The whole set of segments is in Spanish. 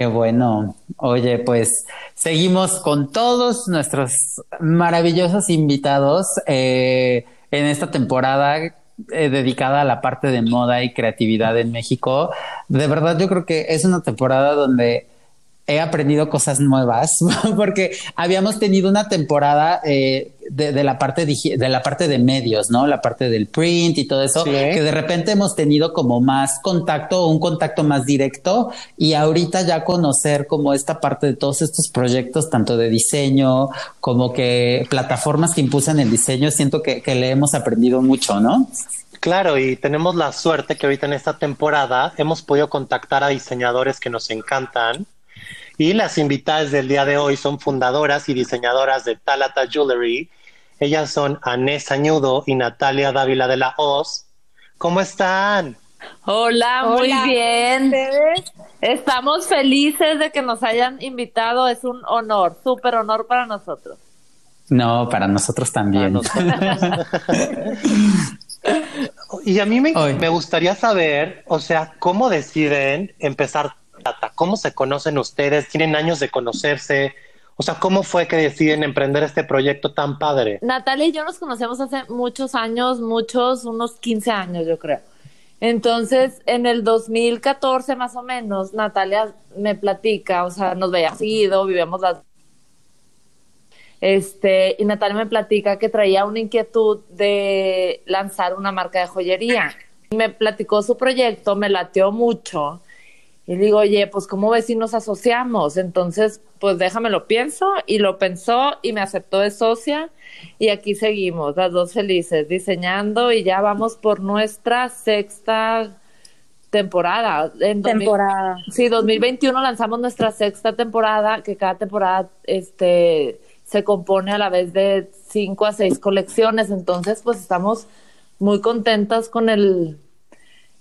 Qué bueno. Oye, pues seguimos con todos nuestros maravillosos invitados eh, en esta temporada eh, dedicada a la parte de moda y creatividad en México. De verdad, yo creo que es una temporada donde he aprendido cosas nuevas porque habíamos tenido una temporada eh, de, de la parte de la parte de medios, ¿no? La parte del print y todo eso, Sí. que de repente hemos tenido como más contacto, un contacto más directo y ahorita ya conocer como esta parte de todos estos proyectos, tanto de diseño como que plataformas que impulsan el diseño, siento que, que le hemos aprendido mucho, ¿no? Claro, y tenemos la suerte que ahorita en esta temporada hemos podido contactar a diseñadores que nos encantan. Y las invitadas del día de hoy son fundadoras y diseñadoras de Talata Jewelry. Ellas son Anés Añudo y Natalia Dávila de la Oz. ¿Cómo están? Hola, muy Hola. bien. ¿Ustedes? Estamos felices de que nos hayan invitado. Es un honor, súper honor para nosotros. No, para nosotros también. Y a mí me, me gustaría saber, o sea, ¿cómo deciden empezar ¿Cómo se conocen ustedes? ¿Tienen años de conocerse? O sea, ¿cómo fue que deciden emprender este proyecto tan padre? Natalia y yo nos conocemos hace muchos años, muchos, unos 15 años, yo creo. Entonces, en el 2014 más o menos, Natalia me platica, o sea, nos veía seguido, vivíamos las Este, y Natalia me platica que traía una inquietud de lanzar una marca de joyería. Me platicó su proyecto, me lateó mucho. Y digo, oye, pues ¿cómo ves si nos asociamos? Entonces, pues déjame lo pienso. Y lo pensó y me aceptó de socia. Y aquí seguimos, las dos felices, diseñando y ya vamos por nuestra sexta temporada. En 2000 Temporada. Sí, 2021 lanzamos nuestra sexta temporada, que cada temporada este, se compone a la vez de cinco a seis colecciones. Entonces, pues estamos muy contentas con el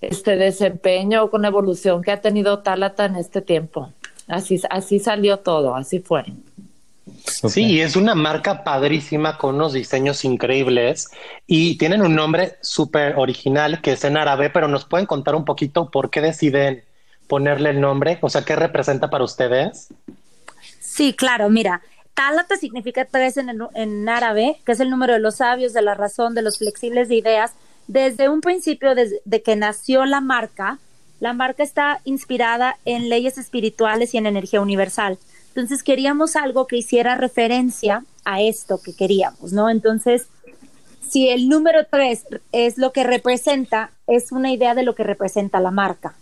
este desempeño, con la evolución que ha tenido Talata en este tiempo. Así, así salió todo, así fue. Sí, es una marca padrísima con unos diseños increíbles y tienen un nombre súper original que es en árabe, pero nos pueden contar un poquito por qué deciden ponerle el nombre, o sea, qué representa para ustedes. Sí, claro, mira, Tálata significa tres en, el- en árabe, que es el número de los sabios, de la razón, de los flexibles de ideas. Desde un principio, desde de que nació la marca, la marca está inspirada en leyes espirituales y en energía universal. Entonces queríamos algo que hiciera referencia a esto que queríamos, ¿no? Entonces, si el número tres es lo que representa, es una idea de lo que representa la marca.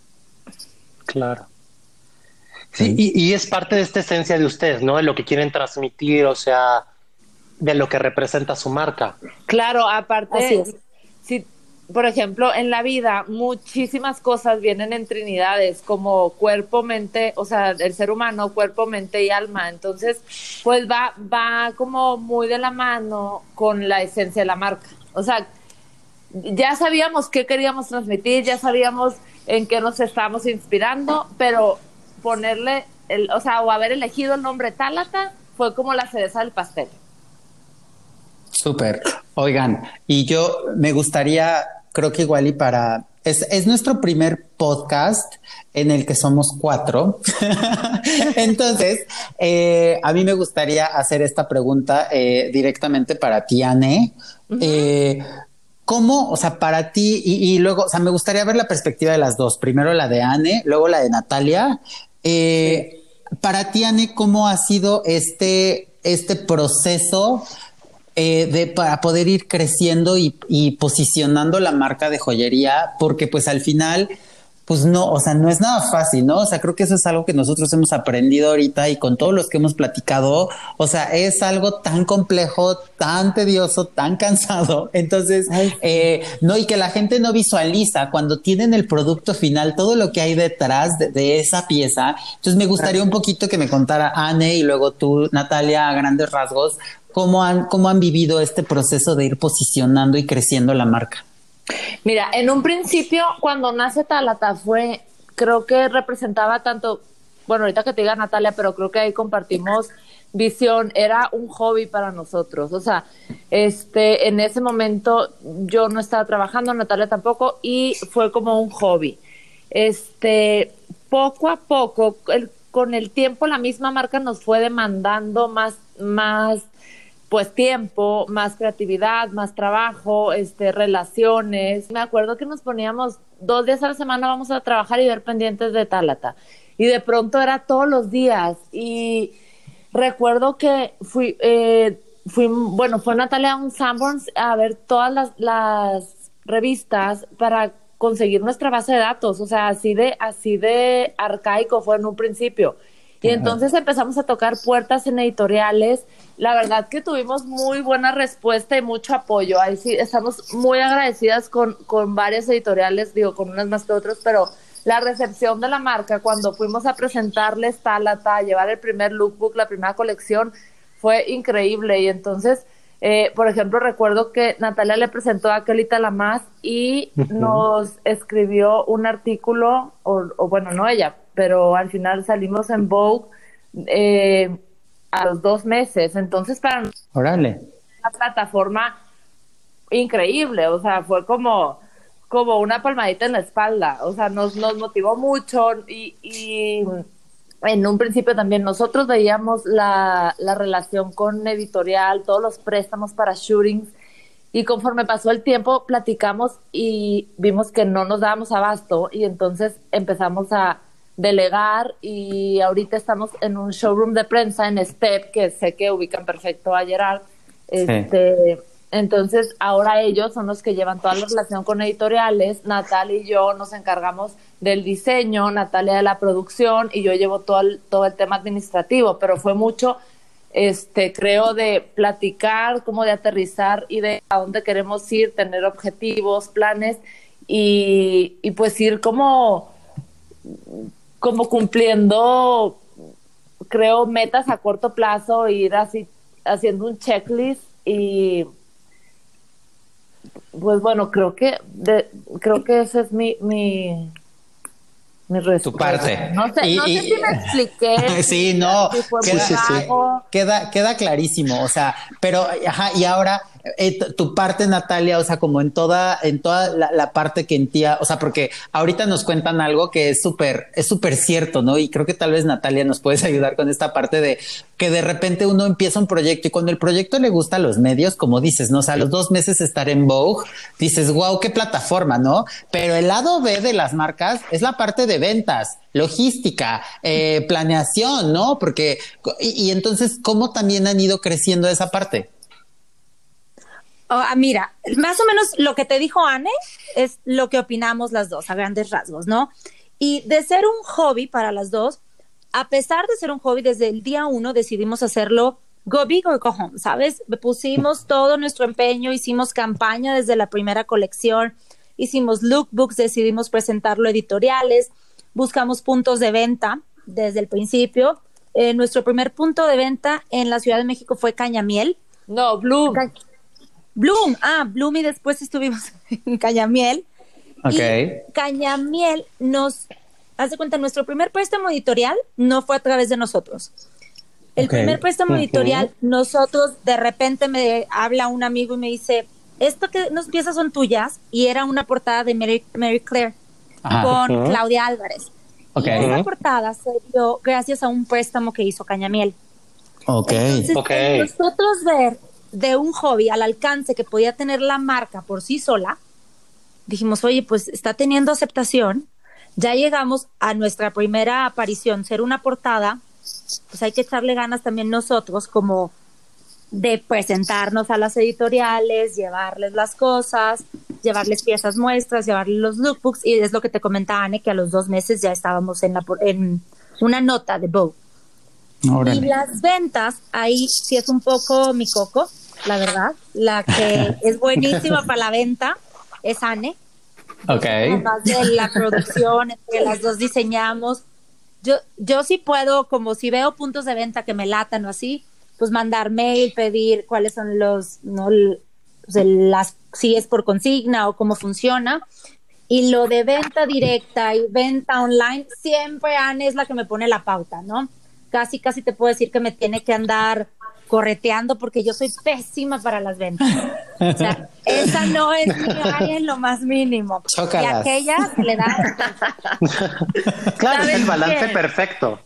Claro. Sí, y, y es parte de esta esencia de ustedes, ¿no? De lo que quieren transmitir, o sea, de lo que representa su marca. Claro, aparte, Así es. si, por ejemplo, en la vida muchísimas cosas vienen en trinidades, como cuerpo, mente, o sea, el ser humano, cuerpo, mente y alma. Entonces, pues va, va como muy de la mano con la esencia de la marca. O sea, ya sabíamos qué queríamos transmitir, ya sabíamos en qué nos estábamos inspirando, pero ponerle, el, o sea, o haber elegido el nombre Tálata fue como la cereza del pastel. Súper. Oigan, y yo me gustaría, creo que igual y para... Es, es nuestro primer podcast en el que somos cuatro. Entonces, eh, a mí me gustaría hacer esta pregunta eh, directamente para ti, Anne. Eh, ¿Cómo, o sea, para ti, y, y luego, o sea, me gustaría ver la perspectiva de las dos, primero la de Anne, luego la de Natalia. Para ti, Anne, ¿cómo ha sido este, este proceso eh, de, para poder ir creciendo y, y posicionando la marca de joyería? Porque pues al final pues no, o sea, no es nada fácil, ¿no? O sea, creo que eso es algo que nosotros hemos aprendido ahorita y con todos los que hemos platicado, o sea, es algo tan complejo, tan tedioso, tan cansado. Entonces, eh, no, y que la gente no visualiza cuando tienen el producto final, todo lo que hay detrás de, esa pieza. Entonces, me gustaría un poquito que me contara Anne y luego tú, Natalia, a grandes rasgos, cómo han, cómo han vivido este proceso de ir posicionando y creciendo la marca. Mira, en un principio, cuando nace Talata, fue, creo que representaba tanto, bueno, ahorita que te diga Natalia, pero creo que ahí compartimos visión, era un hobby para nosotros. O sea, este, en ese momento yo no estaba trabajando, Natalia tampoco, y fue como un hobby. Este, poco a poco, con el tiempo, la misma marca nos fue demandando más, más pues tiempo, más creatividad, más trabajo, este, relaciones. Me acuerdo que nos poníamos dos días a la semana vamos a trabajar y ver pendientes de Tálata. Y de pronto era todos los días. Y recuerdo que fui, eh, fui bueno, fue Natalia a un Sanborns a ver todas las, las revistas para conseguir nuestra base de datos. O sea, así de, así de arcaico fue en un principio. Y entonces empezamos a tocar puertas en editoriales. La verdad que tuvimos muy buena respuesta y mucho apoyo. Ahí sí, estamos muy agradecidas con, con varias editoriales, digo, con unas más que otras, pero la recepción de la marca cuando fuimos a presentarles Talata, a llevar el primer lookbook, la primera colección, fue increíble. Y entonces, eh, por ejemplo, recuerdo que Natalia le presentó a Kelita Lamas y nos escribió un artículo, o, o bueno, no ella, pero al final salimos en Vogue eh, a los dos meses. Entonces, para Órale. una plataforma increíble, o sea, fue como, como una palmadita en la espalda, o sea, nos, nos motivó mucho y, y en un principio también nosotros veíamos la, la relación con editorial, todos los préstamos para shootings y conforme pasó el tiempo platicamos y vimos que no nos dábamos abasto y entonces empezamos a delegar y ahorita estamos en un showroom de prensa en Step, que sé que ubican perfecto a Gerard. Este, Entonces, ahora ellos son los que llevan toda la relación con editoriales. Natalia y yo nos encargamos del diseño, Natalia de la producción y yo llevo todo el, todo el tema administrativo, pero fue mucho, este, creo, de platicar, como de aterrizar y de a dónde queremos ir, tener objetivos, planes y, y pues ir como como cumpliendo, creo, metas a corto plazo, ir así haciendo un checklist y pues bueno, creo que de, creo que ese es mi, mi, mi Tu parte. No sé, no sé si me expliqué. sí, no, queda, queda, queda, clarísimo, o sea, pero, ajá, y ahora eh, tu parte, Natalia, o sea, como en toda, en toda la, parte que en tía, o sea, porque ahorita nos cuentan algo que es súper, es súper cierto, ¿no? Y creo que tal vez Natalia nos puedes ayudar con esta parte de que de repente uno empieza un proyecto y cuando el proyecto le gusta a los medios, como dices, ¿no? O sea, los dos meses estar en Vogue, dices, wow, qué plataforma, ¿no? Pero el lado B de las marcas es la parte de ventas logística, eh, planeación, ¿no? Porque, y, y entonces, ¿cómo también han ido creciendo esa parte? Oh, mira, más o menos lo que te dijo Anne es lo que opinamos las dos a grandes rasgos, ¿no? Y de ser un hobby para las dos, a pesar de ser un hobby, desde el día uno decidimos hacerlo go big or go home, ¿sabes? Pusimos todo nuestro empeño, hicimos campaña desde la primera colección, hicimos lookbooks, decidimos presentarlo editoriales, buscamos puntos de venta desde el principio. Eh, nuestro primer punto de venta en la Ciudad de México fue Cañamiel. No, Blue. Bloom, ah, Bloom y después estuvimos en Cañamiel. Ok. Y Cañamiel nos, hace cuenta, nuestro primer préstamo editorial no fue a través de nosotros. El primer préstamo editorial, nosotros de repente me habla un amigo y me dice, esto que nos piezas son tuyas y era una portada de Mary, Claire con Claudia Álvarez. Y esa portada se dio gracias a un préstamo que hizo Cañamiel. Ok. Entonces, nosotros ver de un hobby al alcance que podía tener la marca por sí sola, dijimos, oye, pues está teniendo aceptación, ya llegamos a nuestra primera aparición, ser una portada, pues hay que echarle ganas también nosotros como de presentarnos a las editoriales, llevarles las cosas, llevarles piezas muestras, llevarles los lookbooks y es lo que te comentaba Anne que a los dos meses ya estábamos en, en una nota de Vogue. Y las ventas, ahí sí es un poco mi coco, la verdad. La que es buenísima para la venta es Anne. Ok. Además de la producción, entre las dos diseñamos. Yo, yo sí puedo, como si veo puntos de venta que me latan o así, pues mandar mail, pedir cuáles son los, no, las, si es por consigna o cómo funciona. Y lo de venta directa y venta online, siempre Anne es la que me pone la pauta, ¿no? Casi, casi te puedo decir que me tiene que andar correteando porque yo soy pésima para las ventas. O sea, esa no es mi área en lo más mínimo. Y aquella se le da. claro, es el balance perfecto.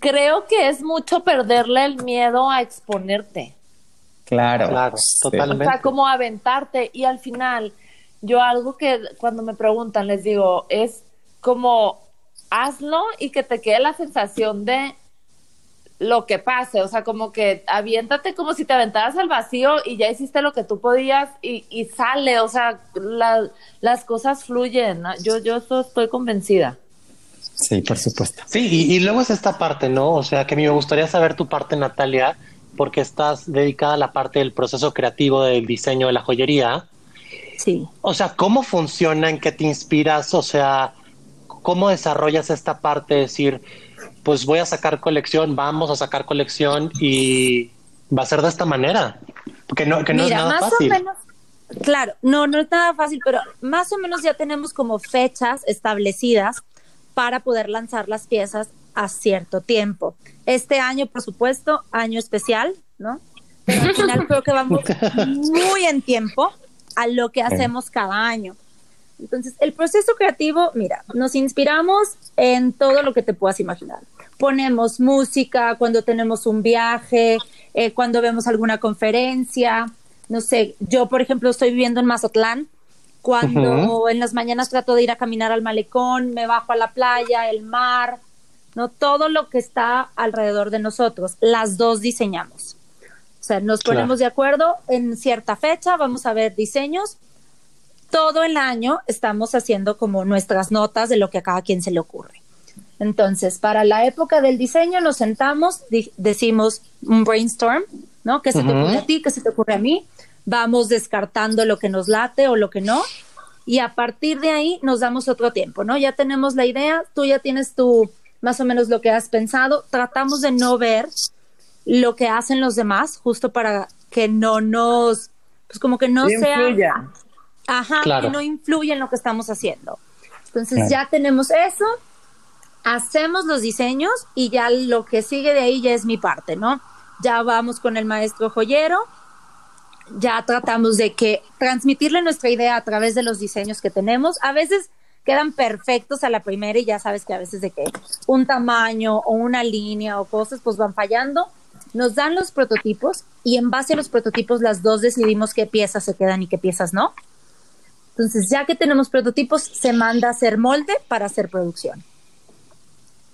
Creo que es mucho perderle el miedo a exponerte. Claro, claro, totalmente. O sea, como aventarte y al final yo algo que cuando me preguntan les digo es como hazlo y que te quede la sensación de lo que pase, o sea, como que aviéntate como si te aventaras al vacío y ya hiciste lo que tú podías y, y sale, o sea, las cosas fluyen, yo, yo estoy convencida. Sí, por supuesto. Sí, y, y, luego es esta parte, ¿no? O sea, que a mí me gustaría saber tu parte, Natalia, porque estás dedicada a la parte del proceso creativo del diseño de la joyería. Sí. O sea, ¿cómo funciona? ¿En qué te inspiras? O sea, ¿cómo desarrollas esta parte de decir, pues voy a sacar colección, vamos a sacar colección y va a ser de esta manera. Porque no, que no es nada más fácil. O menos, claro, no, no es nada fácil, pero más o menos ya tenemos como fechas establecidas para poder lanzar las piezas a cierto tiempo. Este año, por supuesto, año especial, ¿no? Pero al final creo que vamos muy en tiempo a lo que hacemos cada año. Entonces, el proceso creativo, mira, nos inspiramos en todo lo que te puedas imaginar. Ponemos música cuando tenemos un viaje, eh, cuando vemos alguna conferencia. No sé, yo, por ejemplo, estoy viviendo en Mazatlán. Cuando en las mañanas trato de ir a caminar al malecón, me bajo a la playa, el mar, no todo lo que está alrededor de nosotros. Las dos diseñamos. O sea, nos ponemos de acuerdo en cierta fecha, vamos a ver diseños todo el año estamos haciendo como nuestras notas de lo que a cada quien se le ocurre. Entonces, para la época del diseño nos sentamos, decimos un brainstorm, ¿no? ¿Qué se te ocurre a ti? ¿Qué se te ocurre a mí? Vamos descartando lo que nos late o lo que no. Y a partir de ahí nos damos otro tiempo, ¿no? Ya tenemos la idea, tú ya tienes tu, más o menos lo que has pensado. Tratamos de no ver lo que hacen los demás, justo para que no nos, pues como que no sea Ajá, que no influye en lo que estamos haciendo. Entonces ya tenemos eso, hacemos los diseños y ya lo que sigue de ahí ya es mi parte, ¿no? Ya vamos con el maestro joyero, ya tratamos de que transmitirle nuestra idea a través de los diseños que tenemos. A veces quedan perfectos a la primera y ya sabes que a veces de que un tamaño o una línea o cosas pues van fallando. Nos dan los prototipos y en base a los prototipos las dos decidimos qué piezas se quedan y qué piezas no. Entonces, ya que tenemos prototipos, se manda a hacer molde para hacer producción.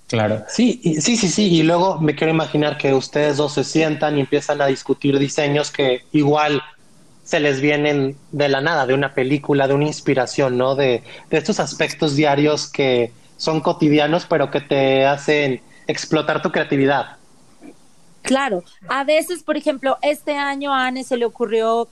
Claro. Sí, sí, sí, sí. Y luego me quiero imaginar que ustedes dos se sientan y empiezan a discutir diseños que igual se les vienen de la nada, de una película, de una inspiración, ¿no? De, de estos aspectos diarios que son cotidianos, pero que te hacen explotar tu creatividad. Claro. A veces, por ejemplo, este año a Anne se le ocurrió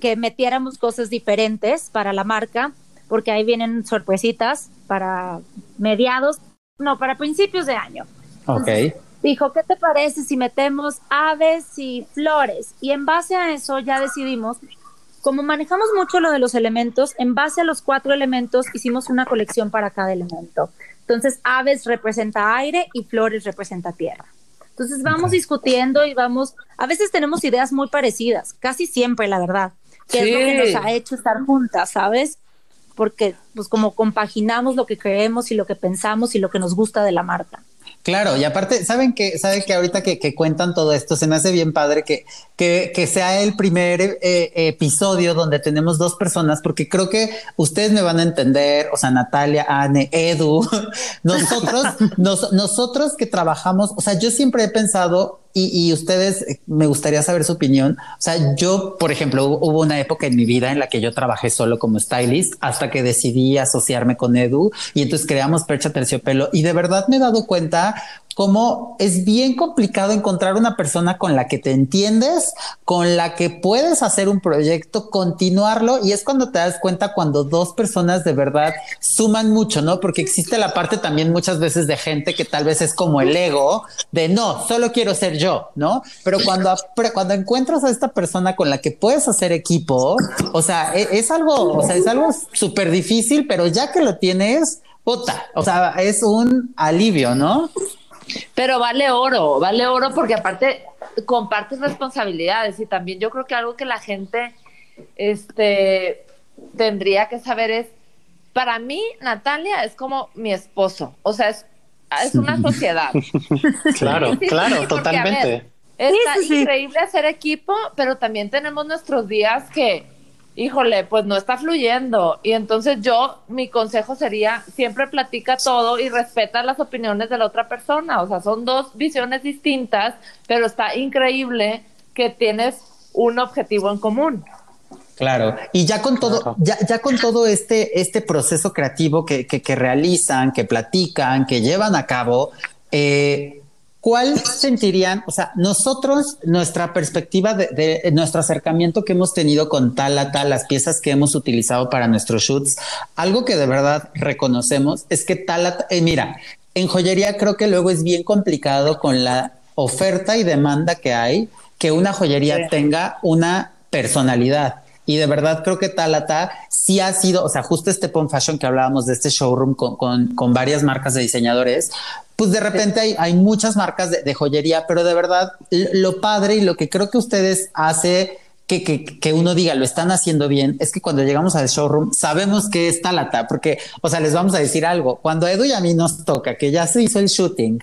que metiéramos cosas diferentes para la marca, porque ahí vienen sorpresitas para mediados, no, para principios de año. ok. Dijo, ¿qué te parece si metemos aves y flores? Y en base a eso ya decidimos, como manejamos mucho lo de los elementos, en base a los cuatro elementos hicimos una colección para cada elemento. Entonces, aves representa aire y flores representa tierra. Entonces vamos discutiendo y vamos, a veces tenemos ideas muy parecidas, casi siempre, la verdad que es lo que nos ha hecho estar juntas, ¿sabes? Porque pues como compaginamos lo que creemos y lo que pensamos y lo que nos gusta de la marca. Claro, y aparte, ¿saben que saben que ahorita que, cuentan todo esto, se me hace bien padre que, que, sea el primer eh, episodio donde tenemos dos personas, porque creo que ustedes me van a entender, o sea, Natalia, Anne, Edu, nosotros, nosotros que trabajamos, o sea, yo siempre he pensado y, ustedes, eh, me gustaría saber su opinión. O sea, yo, por ejemplo, hubo una época en mi vida en la que yo trabajé solo como stylist hasta que decidí asociarme con Edu y entonces creamos Percha Terciopelo y de verdad me he dado cuenta cómo es bien complicado encontrar una persona con la que te entiendes, con la que puedes hacer un proyecto, continuarlo y es cuando te das cuenta cuando dos personas de verdad suman mucho, ¿no? Porque existe la parte también muchas veces de gente que tal vez es como el ego de no, solo quiero ser yo, ¿no? Pero cuando, cuando encuentras a esta persona con la que puedes hacer equipo, o sea, es, es algo, o sea, es algo súper difícil, pero ya que lo tienes, puta, o sea, es un alivio, ¿no? Pero vale oro, vale oro porque aparte compartes responsabilidades y también yo creo que algo que la gente este, tendría que saber es, para mí Natalia es como mi esposo, o sea, es, es una sociedad. claro, claro, totalmente. está increíble hacer equipo, pero también tenemos nuestros días que híjole, pues no está fluyendo. Y entonces yo, mi consejo sería, siempre platica todo y respeta las opiniones de la otra persona. O sea, son dos visiones distintas, pero está increíble que tienes un objetivo en común. Claro, y ya con todo, ya, ya con todo este, este proceso creativo que, que, que realizan, que platican, que llevan a cabo, eh, ¿Cuál sentirían, o sea, nosotros, nuestra perspectiva de, nuestro acercamiento que hemos tenido con tal a tal, las piezas que hemos utilizado para nuestros shoots, algo que de verdad reconocemos es que tal, a, eh, mira, en joyería creo que luego es bien complicado con la oferta y demanda que hay, que una joyería tenga una personalidad. Y de verdad creo que Talata sí ha sido, o sea, justo este Pon Fashion que hablábamos de este showroom con, con, con varias marcas de diseñadores, pues de repente hay, hay muchas marcas de, joyería, pero de verdad lo padre y lo que creo que ustedes hace que, que, que, uno diga lo están haciendo bien es que cuando llegamos al showroom sabemos que es Talata, porque, o sea, les vamos a decir algo. Cuando Edu y a mí nos toca que ya se hizo el shooting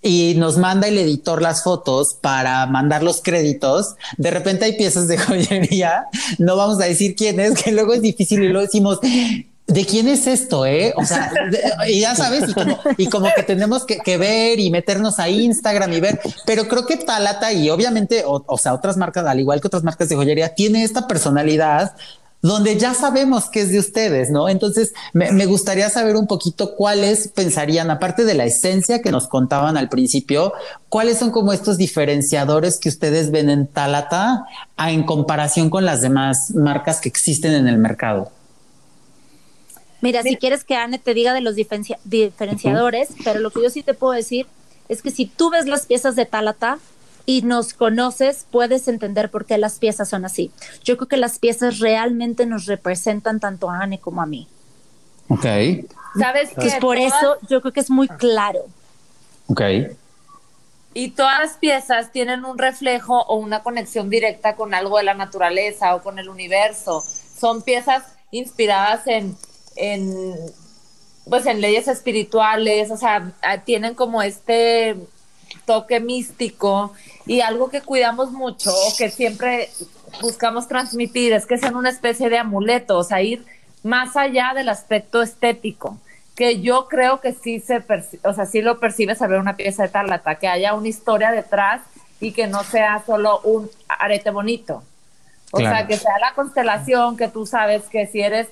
y nos manda el editor las fotos para mandar los créditos, de repente hay piezas de joyería, no vamos a decir quién es, que luego es difícil y lo decimos, ¿de quién es esto? Eh? O sea, y ya sabes, y como, que tenemos que, ver y meternos a Instagram y ver, pero creo que Talata y obviamente, o, sea, otras marcas, al igual que otras marcas de joyería, tiene esta personalidad donde ya sabemos que es de ustedes, ¿no? Entonces, me, me, gustaría saber un poquito cuáles pensarían, aparte de la esencia que nos contaban al principio, cuáles son como estos diferenciadores que ustedes ven en Talata en comparación con las demás marcas que existen en el mercado. Mira, si quieres que Anne te diga de los diferenciadores, pero lo que yo sí te puedo decir es que si tú ves las piezas de Talata y nos conoces, puedes entender por qué las piezas son así. Yo creo que las piezas realmente nos representan tanto a Anne como a mí. Ok. ¿Sabes qué? por eso yo creo que es muy claro. Ok. Y todas las piezas tienen un reflejo o una conexión directa con algo de la naturaleza o con el universo. Son piezas inspiradas en en pues en leyes espirituales, o sea, tienen como este toque místico y algo que cuidamos mucho o que siempre buscamos transmitir es que sean una especie de amuleto, o sea, ir más allá del aspecto estético, que yo creo que sí se, o sea, sí lo percibes al ver una pieza de tarlata, que haya una historia detrás y que no sea solo un arete bonito. O sea, que sea la constelación, que tú sabes que si eres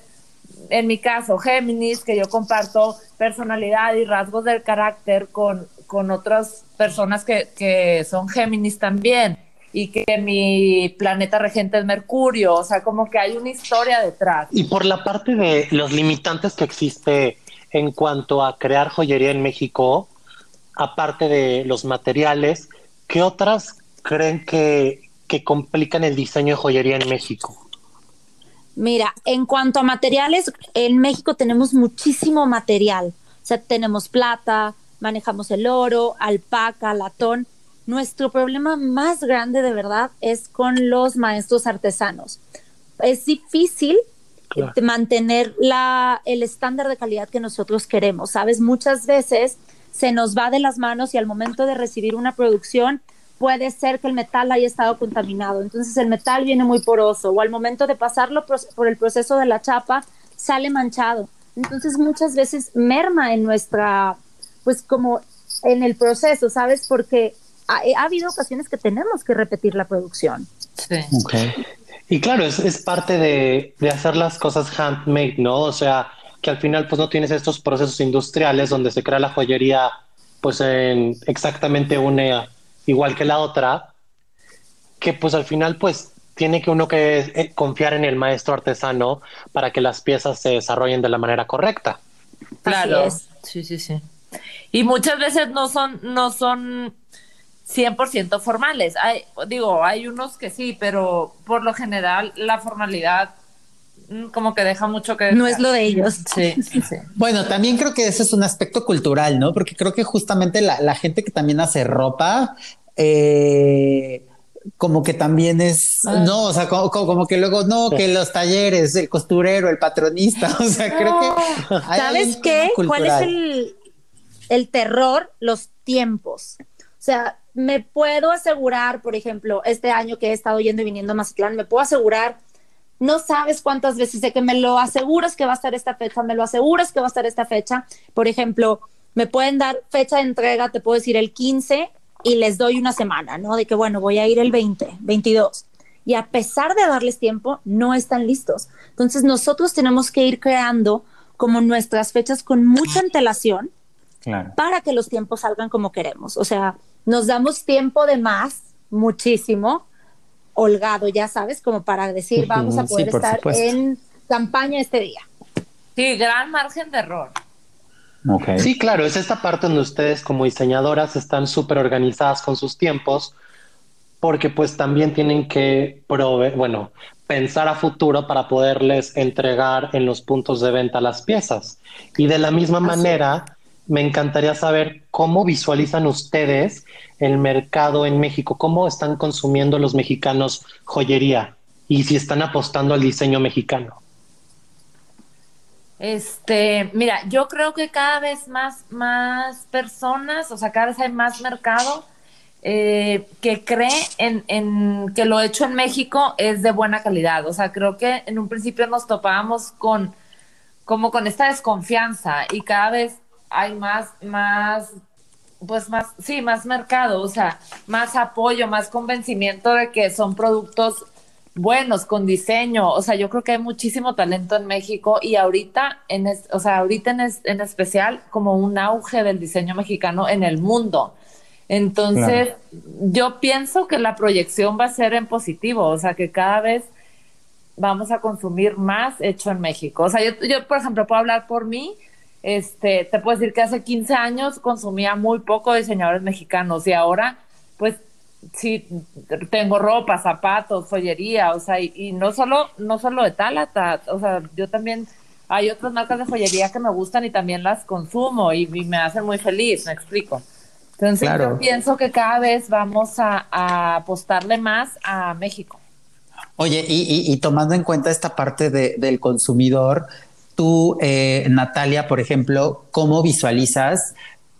en mi caso, Géminis, que yo comparto personalidad y rasgos del carácter con, con otras personas que, que son Géminis también y que mi planeta regente es Mercurio, o sea, como que hay una historia detrás. Y por la parte de los limitantes que existe en cuanto a crear joyería en México, aparte de los materiales, ¿qué otras creen que, que complican el diseño de joyería en México? Mira, en cuanto a materiales, en México tenemos muchísimo material. O sea, tenemos plata, manejamos el oro, alpaca, latón. Nuestro problema más grande de verdad es con los maestros artesanos. Es difícil mantener la, el estándar de calidad que nosotros queremos, ¿sabes? Muchas veces se nos va de las manos y al momento de recibir una producción puede ser que el metal haya estado contaminado. Entonces el metal viene muy poroso o al momento de pasarlo por el proceso de la chapa sale manchado. Entonces muchas veces merma en nuestra, pues como en el proceso, ¿sabes? Porque ha, ha habido ocasiones que tenemos que repetir la producción. Sí. Okay. Y claro, es, es parte de, de, hacer las cosas handmade, ¿no? O sea, que al final pues no tienes estos procesos industriales donde se crea la joyería pues en exactamente una igual que la otra, que pues al final pues tiene que uno que eh, confiar en el maestro artesano para que las piezas se desarrollen de la manera correcta. Claro. Sí, sí, sí. Y muchas veces no son, no son 100% formales. Hay, digo, hay unos que sí, pero por lo general la formalidad como que deja mucho que... No es lo de ellos. Sí, sí, sí. Bueno, también creo que ese es un aspecto cultural, ¿no? Porque creo que justamente la, la gente que también hace ropa, eh, como que también es, ah. no, o sea, como, como, que luego, no, que los talleres, el costurero, el patronista, o sea, no. creo que... ¿Sabes qué? ¿Cuál es el, el terror? Los tiempos. O sea, me puedo asegurar, por ejemplo, este año que he estado yendo y viniendo a Mazatlán, me puedo asegurar, no sabes cuántas veces de que me lo aseguras que va a estar esta fecha, me lo aseguras que va a estar esta fecha. Por ejemplo, me pueden dar fecha de entrega, te puedo decir el 15 y les doy una semana, ¿no? De que, bueno, voy a ir el 20, 22. Y a pesar de darles tiempo, no están listos. Entonces, nosotros tenemos que ir creando como nuestras fechas con mucha antelación claro. para que los tiempos salgan como queremos. O sea, nos damos tiempo de más, muchísimo, holgado, ya sabes, como para decir, vamos a poder sí, estar supuesto. en campaña este día. Sí, gran margen de error. Okay. Sí, claro, es esta parte donde ustedes como diseñadoras están súper organizadas con sus tiempos, porque pues también tienen que proveer, bueno, pensar a futuro para poderles entregar en los puntos de venta las piezas. Y de la misma Así manera, me encantaría saber cómo visualizan ustedes el mercado en México, cómo están consumiendo los mexicanos joyería y si están apostando al diseño mexicano. Este, mira, yo creo que cada vez más, más personas, o sea, cada vez hay más mercado eh, que cree en, en, que lo hecho en México es de buena calidad. O sea, creo que en un principio nos topábamos con como con esta desconfianza y cada vez hay más, más, pues más, sí, más mercado, o sea, más apoyo, más convencimiento de que son productos buenos, con diseño. O sea, yo creo que hay muchísimo talento en México y ahorita, en es, o sea, ahorita en, es, en, especial, como un auge del diseño mexicano en el mundo. Entonces, claro. yo pienso que la proyección va a ser en positivo, o sea, que cada vez vamos a consumir más hecho en México. O sea, yo, yo por ejemplo, puedo hablar por mí. Este, te puedo decir que hace 15 años consumía muy poco diseñadores mexicanos y ahora, pues sí tengo ropa, zapatos, joyería, o sea, y, y, no solo, no solo de Talata, o sea, yo también hay otras marcas de joyería que me gustan y también las consumo y, y me hacen muy feliz, me explico. Entonces claro. yo pienso que cada vez vamos a, a apostarle más a México. Oye, y, y, y, tomando en cuenta esta parte de, del consumidor, tú, eh, Natalia, por ejemplo, ¿cómo visualizas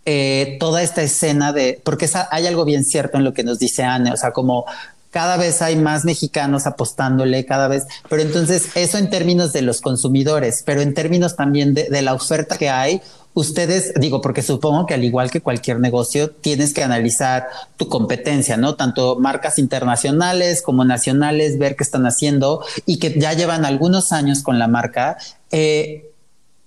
eh, toda esta escena de, porque hay algo bien cierto en lo que nos dice Anne, o sea, como cada vez hay más mexicanos apostándole, cada vez, pero entonces eso en términos de los consumidores, pero en términos también de la oferta que hay, ustedes, digo, porque supongo que al igual que cualquier negocio, tienes que analizar tu competencia, ¿no? Tanto marcas internacionales como nacionales, ver qué están haciendo y que ya llevan algunos años con la marca. Eh,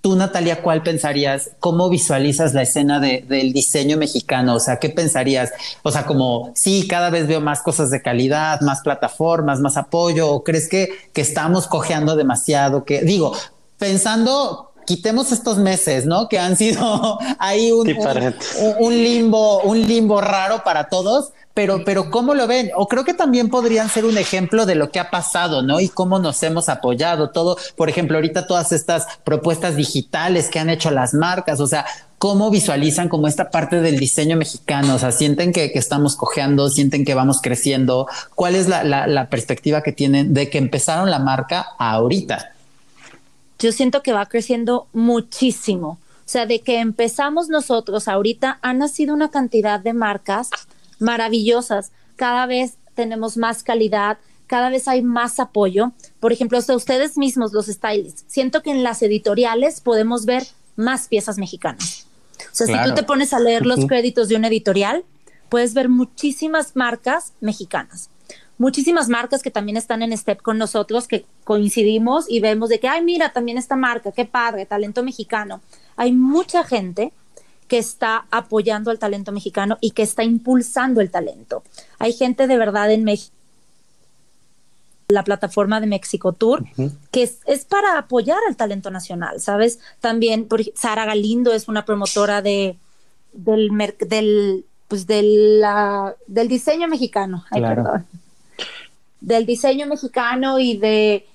Tú, Natalia, ¿cuál pensarías? ¿Cómo visualizas la escena de, del diseño mexicano? O sea, ¿qué pensarías? O sea, como, sí, cada vez veo más cosas de calidad, más plataformas, más apoyo, ¿o crees que, que estamos cojeando demasiado? Que, digo, pensando quitemos estos meses, ¿no? Que han sido ahí un, un, un, limbo, un limbo raro para todos, pero, pero ¿cómo lo ven? O creo que también podrían ser un ejemplo de lo que ha pasado, ¿no? Y cómo nos hemos apoyado, todo, por ejemplo, ahorita todas estas propuestas digitales que han hecho las marcas, o sea, ¿cómo visualizan como esta parte del diseño mexicano? O sea, sienten que, que estamos cojeando, sienten que vamos creciendo. ¿Cuál es la, la, la perspectiva que tienen de que empezaron la marca ahorita? Yo siento que va creciendo muchísimo. O sea, de que empezamos nosotros ahorita, ha nacido una cantidad de marcas maravillosas. Cada vez tenemos más calidad, cada vez hay más apoyo. Por ejemplo, hasta ustedes mismos, los stylists, siento que en las editoriales podemos ver más piezas mexicanas. O sea, claro. si tú te pones a leer los créditos de una editorial, puedes ver muchísimas marcas mexicanas muchísimas marcas que también están en STEP con nosotros, que coincidimos y vemos de que, ay, mira, también esta marca, qué padre, talento mexicano. Hay mucha gente que está apoyando al talento mexicano y que está impulsando el talento. Hay gente de verdad en México la plataforma de México Tour, que es, para apoyar al talento nacional, ¿sabes? También Sara Galindo es una promotora de, del, del, pues del, del diseño mexicano. Ay, perdón del diseño mexicano y de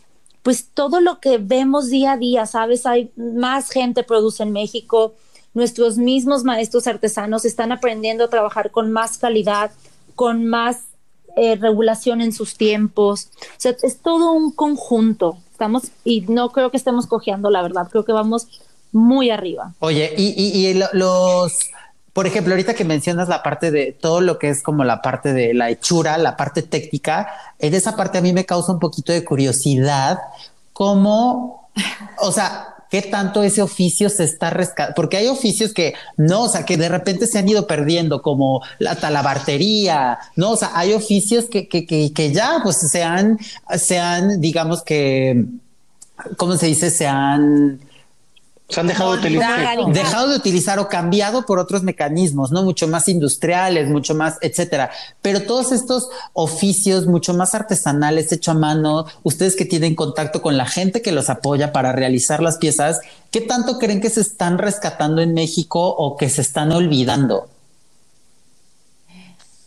pues todo lo que vemos día a día, ¿sabes? Hay más gente produce en México, nuestros mismos maestros artesanos están aprendiendo a trabajar con más calidad, con más eh, regulación en sus tiempos. O sea, es todo un conjunto. Estamos, y no creo que estemos cojeando, la verdad, creo que vamos muy arriba. Oye, y, y, y los por ejemplo, ahorita que mencionas la parte de todo lo que es como la parte de la hechura, la parte técnica, en esa parte a mí me causa un poquito de curiosidad, cómo, o sea, qué tanto ese oficio se está rescatando, porque hay oficios que no, o sea, que de repente se han ido perdiendo, como la talabartería, no, o sea, hay oficios que, que, que, que ya, pues se han, se han, digamos que, ¿cómo se dice? Se han se han dejado de utilizar. Dejado de utilizar o cambiado por otros mecanismos, ¿no? Mucho más industriales, mucho más, etcétera. Pero todos estos oficios mucho más artesanales, hecho a mano, ustedes que tienen contacto con la gente que los apoya para realizar las piezas, ¿qué tanto creen que se están rescatando en México o que se están olvidando?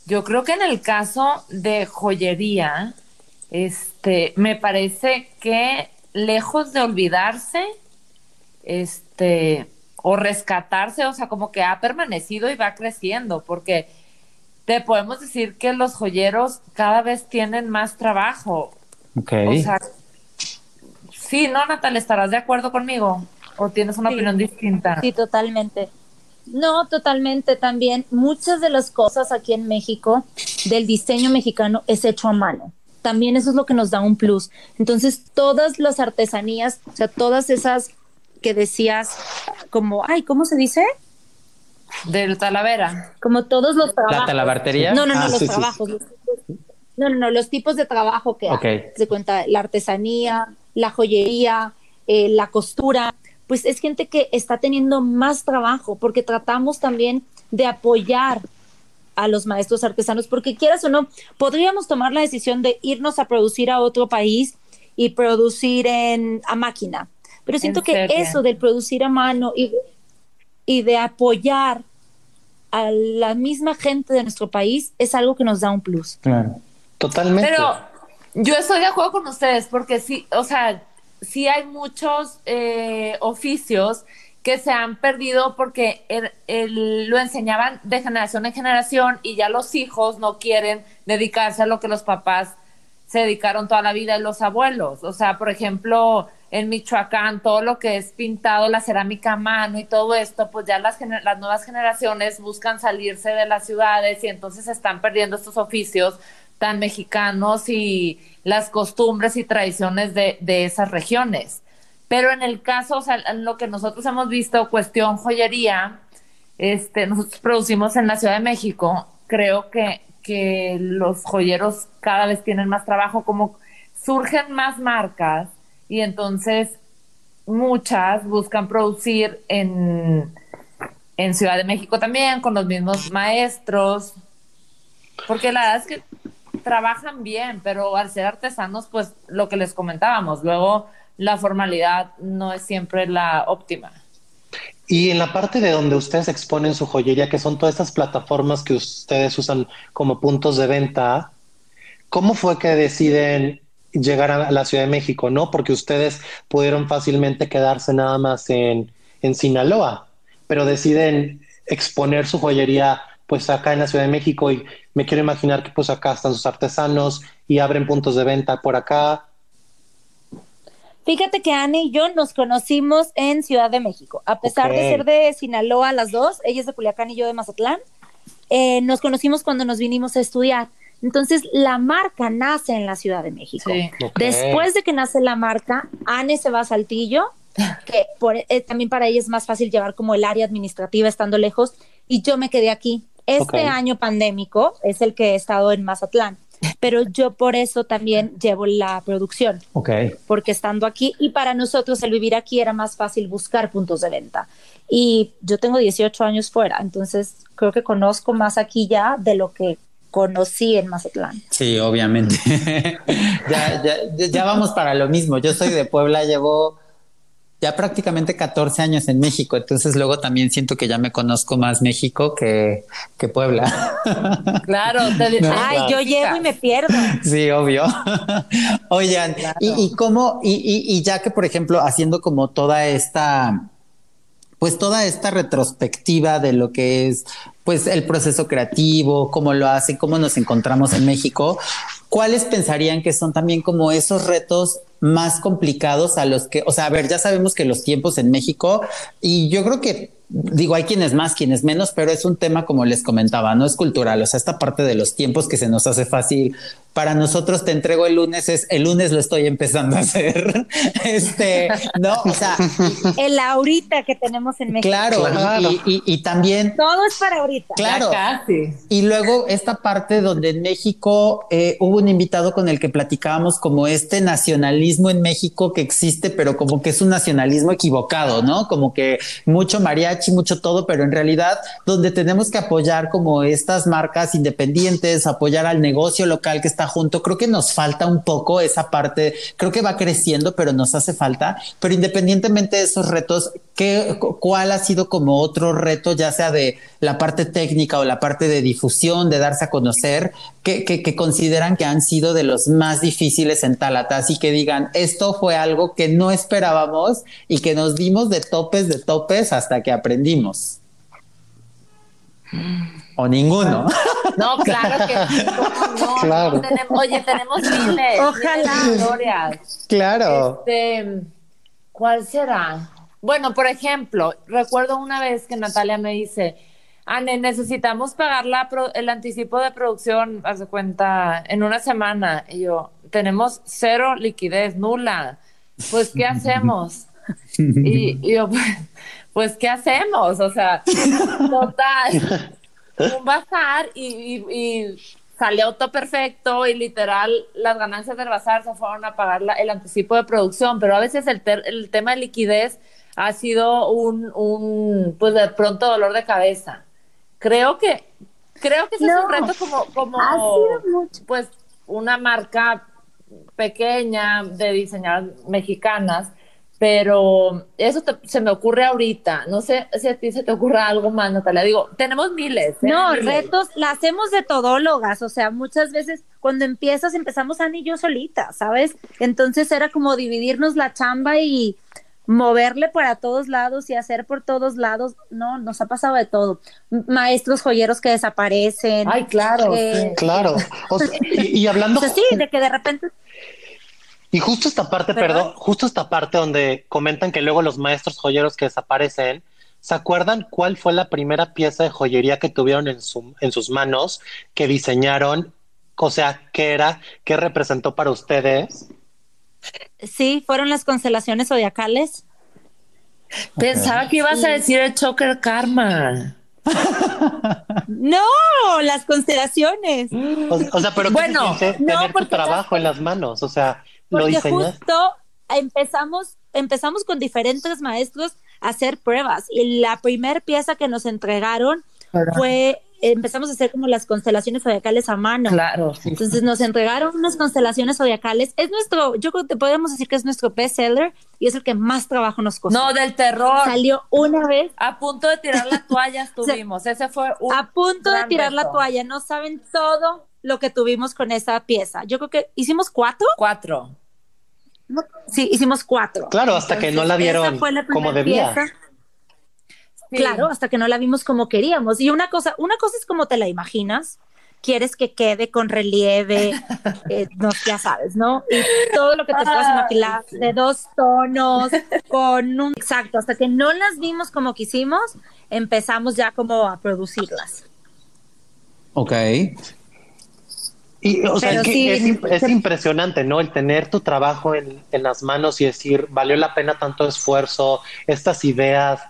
Yo creo que en el caso de joyería, este, me parece que lejos de olvidarse, este, o rescatarse, o sea, como que ha permanecido y va creciendo, porque te podemos decir que los joyeros cada vez tienen más trabajo. Ok. O sea, sí, ¿no, Natal? ¿Estarás de acuerdo conmigo? ¿O tienes una opinión distinta? Sí, totalmente. No, totalmente también. Muchas de las cosas aquí en México del diseño mexicano es hecho a mano. También eso es lo que nos da un plus. Entonces, todas las artesanías, o sea, todas esas que decías como, ay, ¿cómo se dice? Del Talavera. Como todos los trabajos. ¿La talabartería? No, no, no, Ah, los sí, sí, trabajos. los tipos- no, no, no, los tipos de trabajo que Ok. hay. Se cuenta la artesanía, la joyería, eh, la costura. Pues es gente que está teniendo más trabajo porque tratamos también de apoyar a los maestros artesanos, porque quieras o no, podríamos tomar la decisión de irnos a producir a otro país y producir en a máquina. Pero siento que eso del producir a mano y, y de apoyar a la misma gente de nuestro país es algo que nos da un plus. Claro. Totalmente. Pero yo estoy de acuerdo con ustedes, porque sí, o sea, sí hay muchos eh, oficios que se han perdido porque el- el- lo enseñaban de generación en generación y ya los hijos no quieren dedicarse a lo que los papás se dedicaron toda la vida y los abuelos. O sea, por ejemplo, en Michoacán, todo lo que es pintado, la cerámica a mano y todo esto, pues ya las, nuevas generaciones buscan salirse de las ciudades y entonces están perdiendo estos oficios tan mexicanos y las costumbres y tradiciones de, de esas regiones. Pero en el caso, o sea, en lo que nosotros hemos visto, cuestión joyería, este, nosotros producimos en la Ciudad de México, creo que, que los joyeros cada vez tienen más trabajo, como surgen más marcas y entonces muchas buscan producir en, en Ciudad de México también, con los mismos maestros, porque la verdad es que trabajan bien, pero al ser artesanos, pues lo que les comentábamos, luego la formalidad no es siempre la óptima. Y en la parte de donde ustedes exponen su joyería, que son todas estas plataformas que ustedes usan como puntos de venta, ¿cómo fue que deciden llegar a la Ciudad de México? No, porque ustedes pudieron fácilmente quedarse nada más en, en Sinaloa, pero deciden exponer su joyería pues acá en la Ciudad de México y me quiero imaginar que pues acá están sus artesanos y abren puntos de venta por acá. Fíjate que Ana y yo nos conocimos en Ciudad de México. A pesar de ser de Sinaloa las dos, ella es de Culiacán y yo de Mazatlán, eh, nos conocimos cuando nos vinimos a estudiar. Entonces, la marca nace en la Ciudad de México. Sí. Después de que nace la marca, Anne se va a Saltillo, que por- eh, también para ella es más fácil llevar como el área administrativa estando lejos, y yo me quedé aquí. Este año pandémico es el que he estado en Mazatlán, pero yo por eso también llevo la producción, Ok. porque estando aquí y para nosotros el vivir aquí era más fácil buscar puntos de venta. Y yo tengo 18 años fuera, entonces creo que conozco más aquí ya de lo que conocí en Mazatlán. Sí, obviamente. ya, ya, ya vamos para lo mismo. Yo soy de Puebla, llevo ya prácticamente 14 años en México, entonces luego también siento que ya me conozco más México que, que Puebla. Claro, te, No. Ay, yo llego y me pierdo. Sí, obvio. Oigan, y, y cómo, y, y- y ya que, por ejemplo, haciendo como toda esta, pues toda esta retrospectiva de lo que es, pues el proceso creativo, cómo lo hacen, cómo nos encontramos en México, ¿cuáles pensarían que son también como esos retos más complicados a los que, o sea, a ver, ya sabemos que los tiempos en México, y yo creo que digo, hay quienes más, quienes menos, pero es un tema como les comentaba, no es cultural, o sea, esta parte de los tiempos que se nos hace fácil. Para nosotros te entrego el lunes, es el lunes lo estoy empezando a hacer. Este, no, o sea, El ahorita que tenemos en México. claro, Claro. Y, y- y también Todo es para ahorita. Claro. Casi. Y luego esta parte donde en México eh, hubo un invitado con el que platicábamos como este nacionalismo en México que existe, pero como que es un nacionalismo equivocado, ¿no? Como que mucho mariachi, mucho todo, pero en realidad donde tenemos que apoyar como estas marcas independientes, apoyar al negocio local que está junto, creo que nos falta un poco esa parte, creo que va creciendo, pero nos hace falta, pero independientemente de esos retos, ¿qué, cu- ¿cuál ha sido como otro reto, ya sea de la parte técnica o la parte de difusión, de darse a conocer, que, que, que consideran que han sido de los más difíciles en Talata? Así que digan, esto fue algo que no esperábamos y que nos dimos de topes, de topes hasta que aprendimos. O ninguno. No, claro que no, no, Claro. no tenemos- oye, tenemos miles, Ojalá. miles de historias. claro. Este, ¿cuál será? Bueno, por ejemplo, recuerdo una vez que Natalia me dice, Anne, necesitamos pagar la pro- el anticipo de producción, haz de cuenta, en una semana. Y yo, tenemos cero liquidez, nula. Pues, ¿qué hacemos? Y, y yo, pues, pues, ¿qué hacemos? O sea, total, un bazar y, y- y salió todo perfecto y literal las ganancias del bazar se fueron a pagar la- el anticipo de producción, pero a veces el, ter- el tema de liquidez ha sido un, un, pues de pronto dolor de cabeza. Creo que, creo que ese es un No, reto como, como ha sido mucho. pues una marca pequeña de diseñadoras mexicanas, pero eso te- se me ocurre ahorita. No sé si a ti se te ocurre algo más, Natalia. Digo, tenemos miles. ¿eh? No, Miles. retos, la hacemos de todólogas, o sea, muchas veces cuando empiezas empezamos Ana y yo solita, ¿sabes? Entonces era como dividirnos la chamba y moverle para todos lados y hacer por todos lados, no, nos ha pasado de todo. Maestros joyeros que desaparecen. Ay, claro. Eh. Claro. O sea, y, y hablando o sea, sí, de que de repente Y justo esta parte, ¿Verdad? perdón, justo esta parte donde comentan que luego los maestros joyeros que desaparecen, ¿se acuerdan cuál fue la primera pieza de joyería que tuvieron en, su, en sus manos, que diseñaron? O sea, ¿qué era? ¿Qué representó para ustedes? sí, fueron las constelaciones zodiacales. Pensaba que ibas a decir el Choker Karma. No, las constelaciones. O, o sea, pero ¿qué Bueno, se no, tener tu porque trabajo en las manos? O sea, Porque diseñas. justo empezamos, empezamos con diferentes maestros a hacer pruebas y la primer pieza que nos entregaron fue, empezamos a hacer como las constelaciones zodiacales a mano. Claro, sí. Entonces nos entregaron unas constelaciones zodiacales. Es nuestro, yo creo que podemos decir que es nuestro best seller y es el que más trabajo nos costó. No, del terror. Salió una vez A punto de tirar la toalla estuvimos. Ese fue un a punto de tirar la toalla. No saben todo lo que tuvimos con esa pieza. Yo creo que hicimos cuatro. Cuatro. Sí, hicimos cuatro. Claro, hasta que no la vieron la como debía. pieza. Sí. Claro, hasta que no la vimos como queríamos. Y una cosa, una cosa es como te la imaginas, quieres que quede con relieve, eh, no, ya sabes, ¿no? Y todo lo que te puedas imaginar, de dos tonos, con un... Exacto, hasta que no las vimos como quisimos, empezamos ya como a producirlas. Ok. Y, o sea, que sí, es, impresionante, ¿no? El tener tu trabajo en, en las manos y decir, valió la pena tanto esfuerzo, estas ideas,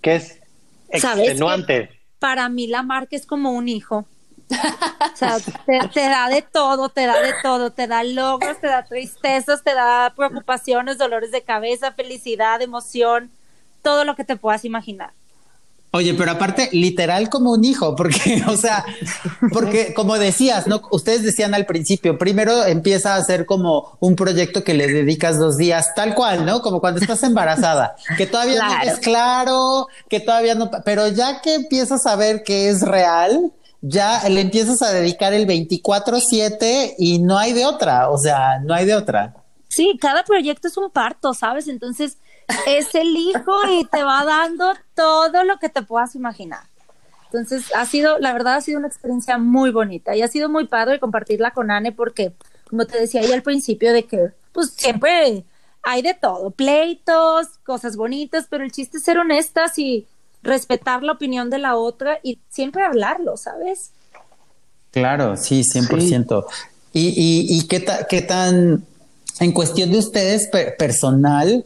que es extenuante. para mí la marca es como un hijo. O sea, te, te, da de todo, te da de todo, te da logros, te da tristezas, te da preocupaciones, dolores de cabeza, felicidad, emoción, todo lo que te puedas imaginar. Oye, pero aparte, literal como un hijo, porque, o sea, porque como decías, ¿no? Ustedes decían al principio, primero empieza a ser como un proyecto que le dedicas dos días, tal cual, ¿no? Como cuando estás embarazada, que todavía no es claro, que todavía no, pero ya que empiezas a ver que es real, ya le empiezas a dedicar el 24/7 y no hay de otra, o sea, no hay de otra. Sí, cada proyecto es un parto, ¿sabes? Entonces, es el hijo y te va dando todo lo que te puedas imaginar. Entonces, ha sido, la verdad, ha sido una experiencia muy bonita y ha sido muy padre compartirla con Anne porque, como te decía ahí al principio, de que, pues siempre hay de todo, pleitos, cosas bonitas, pero el chiste es ser honestas y respetar la opinión de la otra y siempre hablarlo, ¿sabes? Claro, sí, 100%. Sí. ¿Y, y, y qué, qué tan, en cuestión de ustedes personal,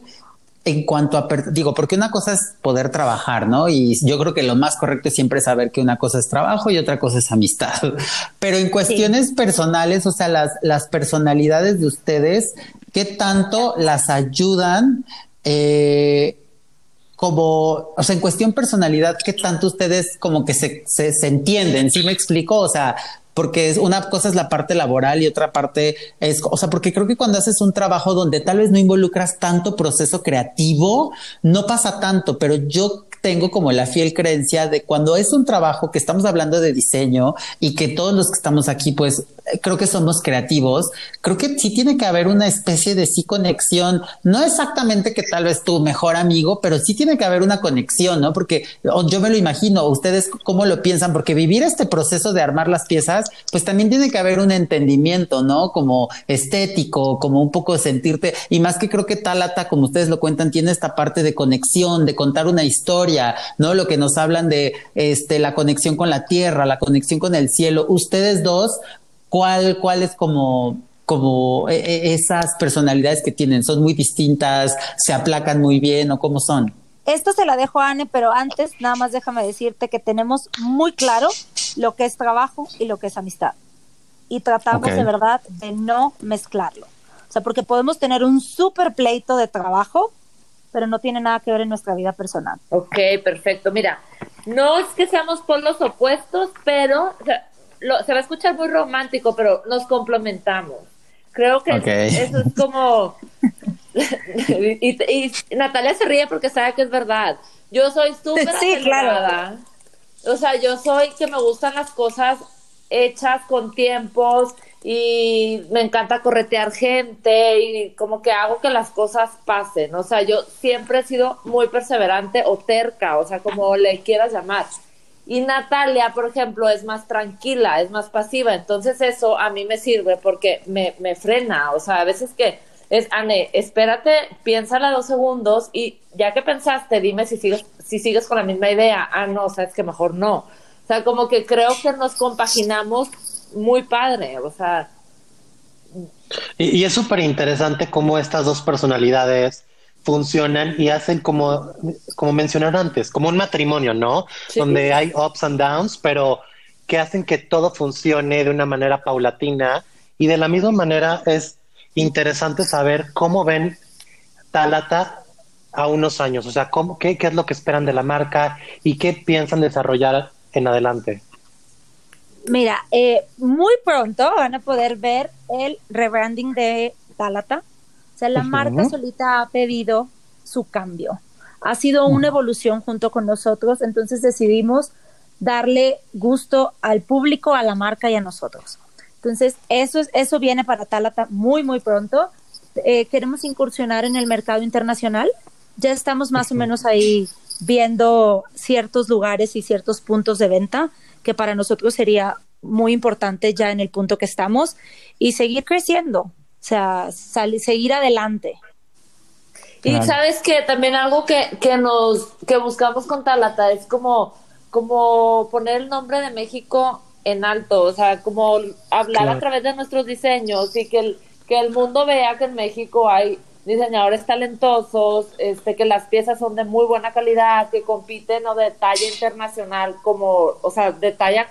en cuanto a, digo, porque una cosa es poder trabajar, ¿no? Y yo creo que lo más correcto es siempre saber que una cosa es trabajo y otra cosa es amistad. Pero en cuestiones sí. personales, o sea, las, las personalidades de ustedes, ¿qué tanto las ayudan? Eh, como, o sea, en cuestión personalidad, ¿qué tanto ustedes como que se, se, se entienden? ¿Sí me explico? O sea, porque es una cosa es la parte laboral y otra parte es, o sea, porque creo que cuando haces un trabajo donde tal vez no involucras tanto proceso creativo, no pasa tanto, pero yo tengo como la fiel creencia de cuando es un trabajo que estamos hablando de diseño y que todos los que estamos aquí, pues creo que somos creativos, creo que sí tiene que haber una especie de sí conexión, no exactamente que tal vez tu mejor amigo, pero sí tiene que haber una conexión, ¿no? Porque yo me lo imagino, ustedes cómo lo piensan, porque vivir este proceso de armar las piezas, pues también tiene que haber un entendimiento, ¿no? Como estético, como un poco sentirte, y más que creo que Talata, como ustedes lo cuentan, tiene esta parte de conexión, de contar una historia, ¿no? Lo que nos hablan de este, la conexión con la tierra, la conexión con el cielo. Ustedes dos, ¿cuál, cuál es como como esas personalidades que tienen, son muy distintas, se aplacan muy bien o cómo son? Esto se la dejo a Anne, pero antes nada más déjame decirte que tenemos muy claro lo que es trabajo y lo que es amistad. Y tratamos okay. de verdad de no mezclarlo. O sea, porque podemos tener un súper pleito de trabajo, pero no tiene nada que ver en nuestra vida personal. Ok, perfecto. Mira, no es que seamos polos opuestos, pero o sea, lo, se va a escuchar muy romántico, pero nos complementamos. Creo que okay. eso es como... y, y, Natalia se ríe porque sabe que es verdad. Yo soy súper sí, claro. O sea, yo soy que me gustan las cosas hechas con tiempos y me encanta corretear gente y como que hago que las cosas pasen. O sea, yo siempre he sido muy perseverante o terca, o sea, como le quieras llamar. Y Natalia, por ejemplo, es más tranquila, es más pasiva. Entonces eso a mí me sirve porque me, me frena. O sea, a veces que es, Anne, espérate, piénsala dos segundos y ya que pensaste, dime si sigues, si sigues con la misma idea. Ah, no, o sea, es que mejor no. O sea, como que creo que nos compaginamos muy padre, o sea. Y, y es súper interesante cómo estas dos personalidades funcionan y hacen como, como mencionaron antes, como un matrimonio, ¿no? Sí. Donde hay ups and downs, pero que hacen que todo funcione de una manera paulatina y de la misma manera es interesante saber cómo ven Talata a unos años, o sea, cómo, qué, qué es lo que esperan de la marca y qué piensan desarrollar en adelante. Mira, eh, muy pronto van a poder ver el rebranding de Talata. O sea, la uh -huh. marca solita ha pedido su cambio. Ha sido una evolución junto con nosotros, entonces decidimos darle gusto al público, a la marca y a nosotros. Entonces, eso, es, eso viene para Talata muy, muy pronto. Eh, queremos incursionar en el mercado internacional. Ya estamos más uh -huh. o menos ahí viendo ciertos lugares y ciertos puntos de venta que para nosotros sería muy importante ya en el punto que estamos y seguir creciendo. O sea, salir, seguir adelante. Y claro. sabes que también algo que, que nos que buscamos con Talata es como, como poner el nombre de México en alto, o sea, como hablar claro. a través de nuestros diseños y que el, que el mundo vea que en México hay diseñadores talentosos, este, que las piezas son de muy buena calidad, que compiten o de talla internacional, como, o sea, de talla,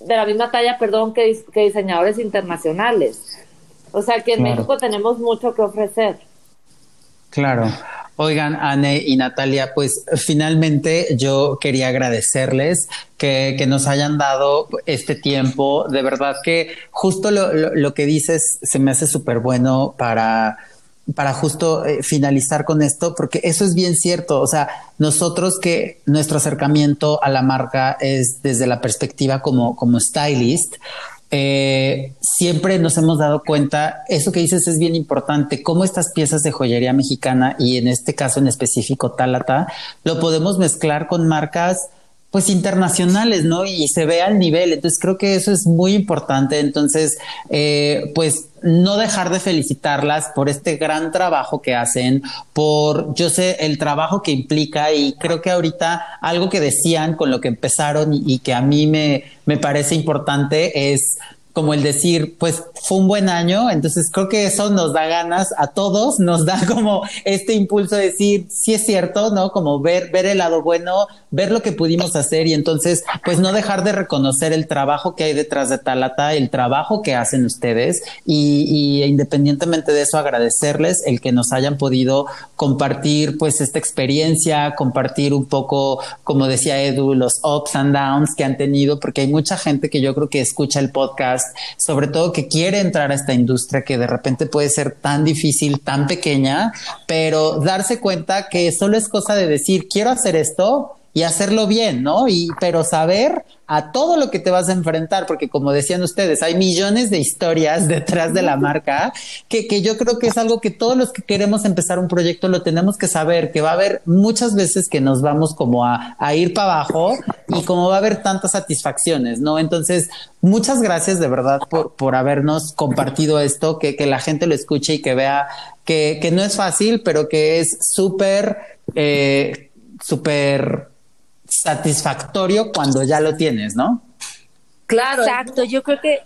de la misma talla, perdón, que, que diseñadores internacionales. O sea que en México tenemos mucho que ofrecer. Claro. Oigan, Anne y Natalia, pues finalmente yo quería agradecerles que, que nos hayan dado este tiempo. De verdad que justo lo, lo, que dices se me hace súper bueno para, para justo eh, finalizar con esto, porque eso es bien cierto. O sea, nosotros que nuestro acercamiento a la marca es desde la perspectiva como, como stylist, eh, siempre nos hemos dado cuenta, eso que dices es bien importante, cómo estas piezas de joyería mexicana y en este caso en específico Talata, lo podemos mezclar con marcas pues internacionales, ¿no? Y se ve al nivel. Entonces creo que eso es muy importante. Entonces, eh, pues no dejar de felicitarlas por este gran trabajo que hacen, por, yo sé, el trabajo que implica y creo que ahorita algo que decían con lo que empezaron y, y que a mí me, me parece importante es como el decir, pues fue un buen año, entonces creo que eso nos da ganas a todos, nos da como este impulso de decir, sí es cierto, ¿no? Como ver, ver el lado bueno, ver lo que pudimos hacer y entonces, pues no dejar de reconocer el trabajo que hay detrás de Talata, el trabajo que hacen ustedes y, y independientemente de eso agradecerles el que nos hayan podido compartir pues esta experiencia, compartir un poco, como decía Edu, los ups and downs que han tenido, porque hay mucha gente que yo creo que escucha el podcast sobre todo que quiere entrar a esta industria que de repente puede ser tan difícil, tan pequeña, pero darse cuenta que solo es cosa de decir, quiero hacer esto y hacerlo bien, ¿no? Y pero saber a todo lo que te vas a enfrentar, porque como decían ustedes, hay millones de historias detrás de la marca que, que yo creo que es algo que todos los que queremos empezar un proyecto lo tenemos que saber, que va a haber muchas veces que nos vamos como a, a ir para abajo y como va a haber tantas satisfacciones, ¿no? Entonces, muchas gracias de verdad por, por habernos compartido esto, que, que la gente lo escuche y que vea que, que no es fácil, pero que es súper, eh, súper satisfactorio cuando ya lo tienes, ¿no? Claro. Exacto, yo creo que,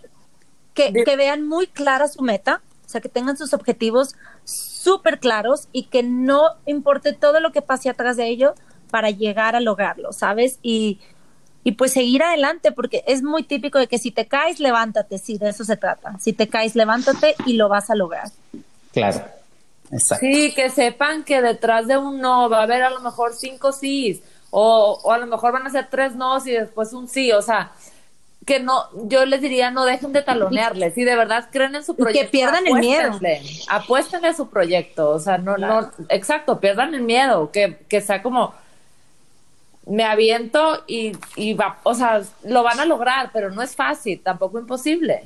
que, que vean muy clara su meta, o sea, que tengan sus objetivos súper claros y que no importe todo lo que pase atrás de ello para llegar a lograrlo, ¿sabes? Y, y pues seguir adelante, porque es muy típico de que si te caes, levántate, sí, de eso se trata. Si te caes, levántate y lo vas a lograr. Claro. Exacto. Sí, que sepan que detrás de un no va a haber a lo mejor cinco sís o, o a lo mejor van a ser tres no y después un sí, o sea, que no, yo les diría no dejen de talonearles, si de verdad creen en su proyecto. que pierdan el miedo. Apuéstenle a su proyecto, o sea, no, no, exacto, pierdan el miedo, que, que sea como, me aviento y, y va, o sea, lo van a lograr, pero no es fácil, tampoco imposible.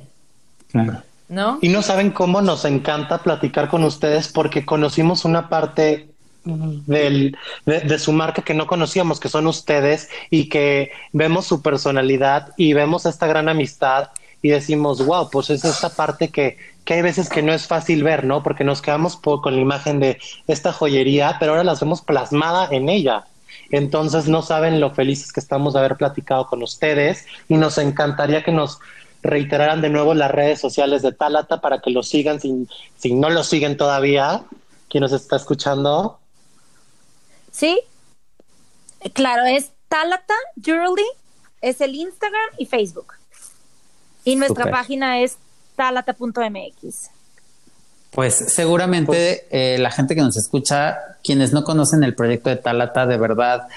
Claro. ¿No? Y no saben cómo nos encanta platicar con ustedes porque conocimos una parte del, de, de, su marca que no conocíamos, que son ustedes, y que vemos su personalidad y vemos esta gran amistad y decimos, wow, pues es esta parte que, que hay veces que no es fácil ver, ¿no? Porque nos quedamos con la imagen de esta joyería, pero ahora las vemos plasmada en ella. Entonces no saben lo felices que estamos de haber platicado con ustedes y nos encantaría que nos reiteraran de nuevo las redes sociales de Talata para que lo sigan si, si no lo siguen todavía. ¿Quién nos está escuchando? Sí, claro, es Talata Jewelry, es el Instagram y Facebook. Y nuestra Super. página es talata.mx. Pues seguramente eh, la gente que nos escucha, quienes no conocen el proyecto de Talata, de verdad,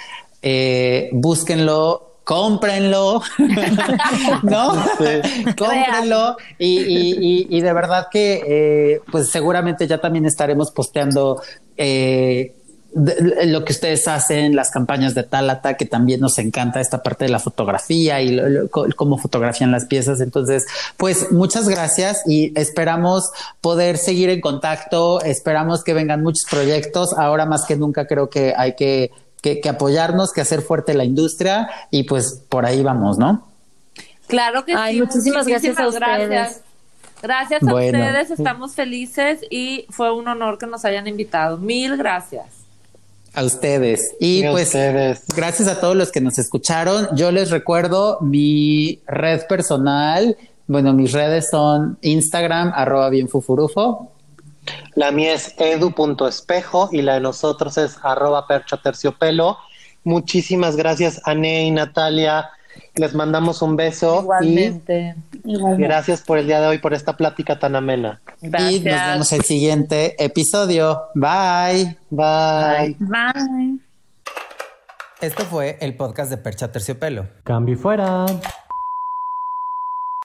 eh, búsquenlo, cómprenlo, ¿no? Sí. cómprenlo y, y, y, de verdad que eh, pues seguramente ya también estaremos posteando eh, de, lo que ustedes hacen, las campañas de Talata, que también nos encanta esta parte de la fotografía y lo, lo, cómo fotografían las piezas. Entonces, pues muchas gracias y esperamos poder seguir en contacto. Esperamos que vengan muchos proyectos. Ahora más que nunca creo que hay que, que, que apoyarnos, que hacer fuerte la industria y pues por ahí vamos, ¿no? Claro que Ay, sí. Muchísimas, muchísimas gracias a ustedes. Gracias. Gracias a bueno. ustedes, estamos felices y fue un honor que nos hayan invitado. Mil gracias. A ustedes. Y pues ustedes. gracias a todos los que nos escucharon. Yo les recuerdo mi red personal. Bueno, mis redes son Instagram, arroba bienfufurufo. La mía es edu.espejo y la de nosotros es arroba percha terciopelo. Muchísimas gracias, Ané y Natalia. Les mandamos un beso. Igualmente. Y gracias por el día de hoy, por esta plática tan amena. Gracias. Y nos vemos el siguiente episodio. Bye. Bye. Bye. Esto fue el podcast de Percha Terciopelo. Cambio y fuera.